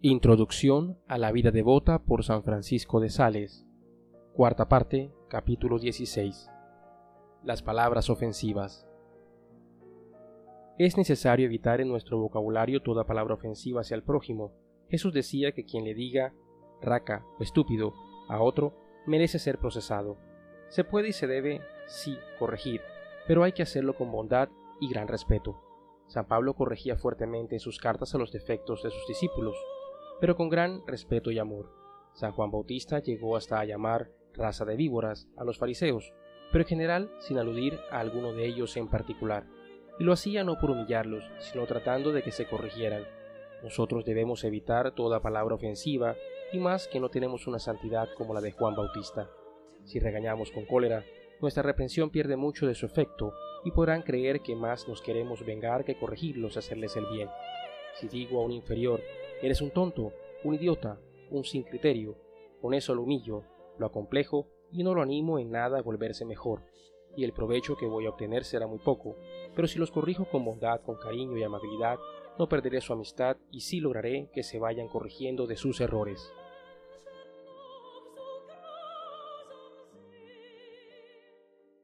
Introducción a la vida devota por San Francisco de Sales. Cuarta parte, capítulo 16. Las palabras ofensivas. Es necesario evitar en nuestro vocabulario toda palabra ofensiva hacia el prójimo. Jesús decía que quien le diga raca o estúpido a otro merece ser procesado. Se puede y se debe, sí, corregir, pero hay que hacerlo con bondad y gran respeto. San Pablo corregía fuertemente en sus cartas a los defectos de sus discípulos, pero con gran respeto y amor. San Juan Bautista llegó hasta a llamar raza de víboras a los fariseos, pero en general sin aludir a alguno de ellos en particular, y lo hacía no por humillarlos, sino tratando de que se corrigieran. Nosotros debemos evitar toda palabra ofensiva, y más que no tenemos una santidad como la de Juan Bautista. Si regañamos con cólera, nuestra reprensión pierde mucho de su efecto, y podrán creer que más nos queremos vengar que corregirlos y hacerles el bien. Si digo a un inferior, Eres un tonto, un idiota, un sin criterio. Con eso lo humillo, lo acomplejo y no lo animo en nada a volverse mejor. Y el provecho que voy a obtener será muy poco, pero si los corrijo con bondad, con cariño y amabilidad, no perderé su amistad y sí lograré que se vayan corrigiendo de sus errores.